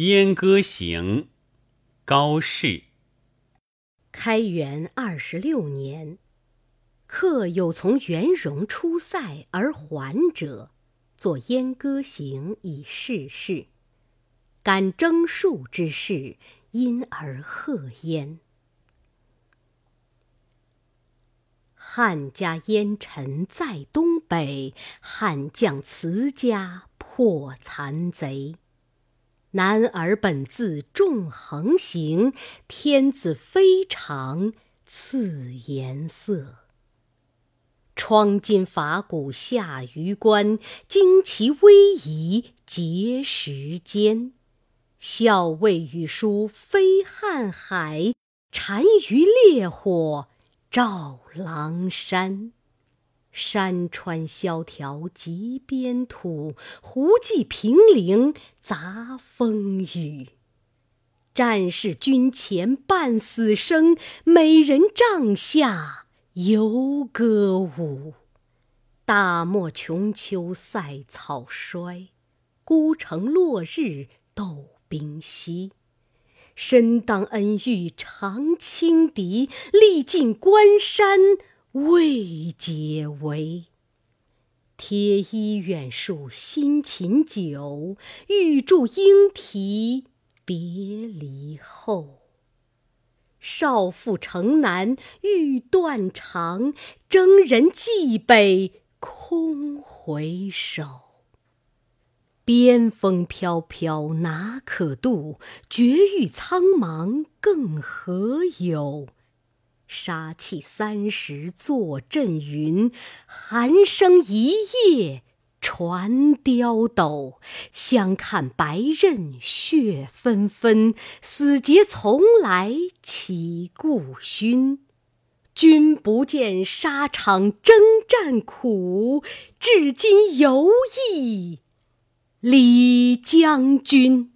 燕歌行》高适。开元二十六年，客有从元戎出塞而还者，作《燕歌行》以示事。感征戍之事，因而贺焉。汉家烟尘在东北，汉将辞家破残贼。男儿本自重横行，天子非常赐颜色。窗金法鼓下榆关，旌旗威仪结石间。校尉与书飞瀚海，单于烈火照狼山。山川萧条极边土，胡骑凭陵杂风雨。战士军前半死生，美人帐下犹歌舞。大漠穷秋塞草衰，孤城落日斗兵稀。身当恩遇常轻敌，力尽关山。未解围，贴衣远树辛勤久，玉柱应啼别离后。少妇城南欲断肠，征人蓟北空回首。边风飘飘哪可度？绝域苍茫更何有？杀气三十作阵云，寒声一夜传刁斗。相看白刃血纷纷，死节从来岂顾勋？君不见沙场征战苦，至今犹忆李将军。